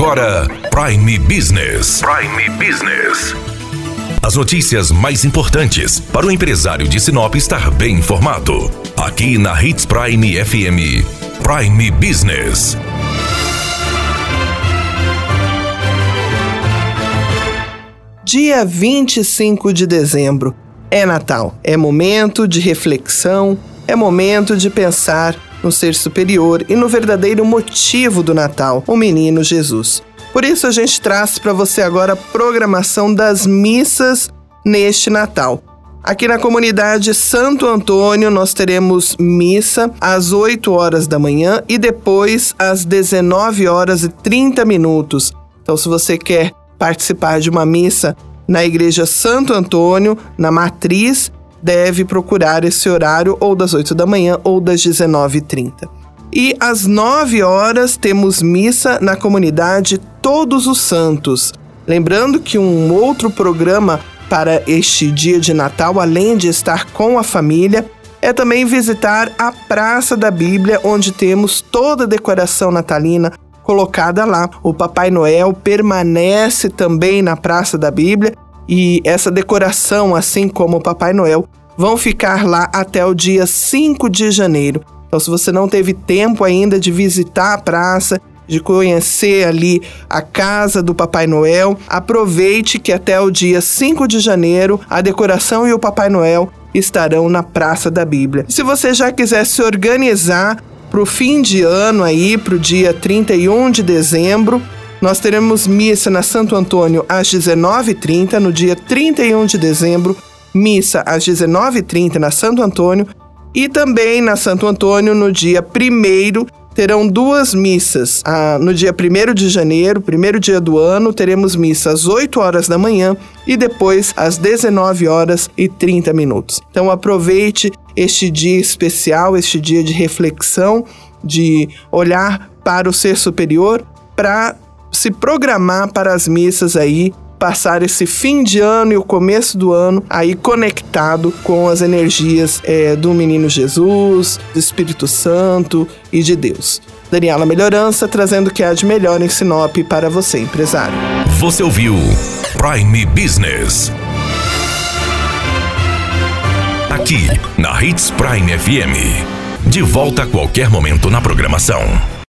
agora Prime Business. Prime Business. As notícias mais importantes para o empresário de Sinop estar bem informado. Aqui na Hits Prime FM. Prime Business. Dia 25 de dezembro. É Natal. É momento de reflexão, é momento de pensar no ser superior e no verdadeiro motivo do Natal, o menino Jesus. Por isso a gente traz para você agora a programação das missas neste Natal. Aqui na comunidade Santo Antônio nós teremos missa às 8 horas da manhã e depois às 19 horas e 30 minutos. Então se você quer participar de uma missa na igreja Santo Antônio, na matriz, deve procurar esse horário ou das 8 da manhã ou das 19h30. E às 9 horas temos missa na comunidade Todos os Santos. Lembrando que um outro programa para este dia de Natal, além de estar com a família, é também visitar a Praça da Bíblia, onde temos toda a decoração natalina colocada lá. O Papai Noel permanece também na Praça da Bíblia e essa decoração, assim como o Papai Noel, vão ficar lá até o dia 5 de janeiro. Então, se você não teve tempo ainda de visitar a praça, de conhecer ali a casa do Papai Noel, aproveite que até o dia 5 de janeiro a decoração e o Papai Noel estarão na Praça da Bíblia. Se você já quiser se organizar para o fim de ano aí, para o dia 31 de dezembro, nós teremos missa na Santo Antônio às 19h30, no dia 31 de dezembro, missa às 19h30 na Santo Antônio e também na Santo Antônio no dia 1 terão duas missas. Ah, no dia 1 de janeiro, primeiro dia do ano, teremos missa às 8 horas da manhã e depois às 19 horas e 30 minutos. Então aproveite este dia especial, este dia de reflexão, de olhar para o ser superior para se programar para as missas aí, passar esse fim de ano e o começo do ano aí conectado com as energias é, do Menino Jesus, do Espírito Santo e de Deus. Daniela Melhorança trazendo o que há de melhor em Sinop para você, empresário. Você ouviu Prime Business. Aqui na Hits Prime FM. De volta a qualquer momento na programação.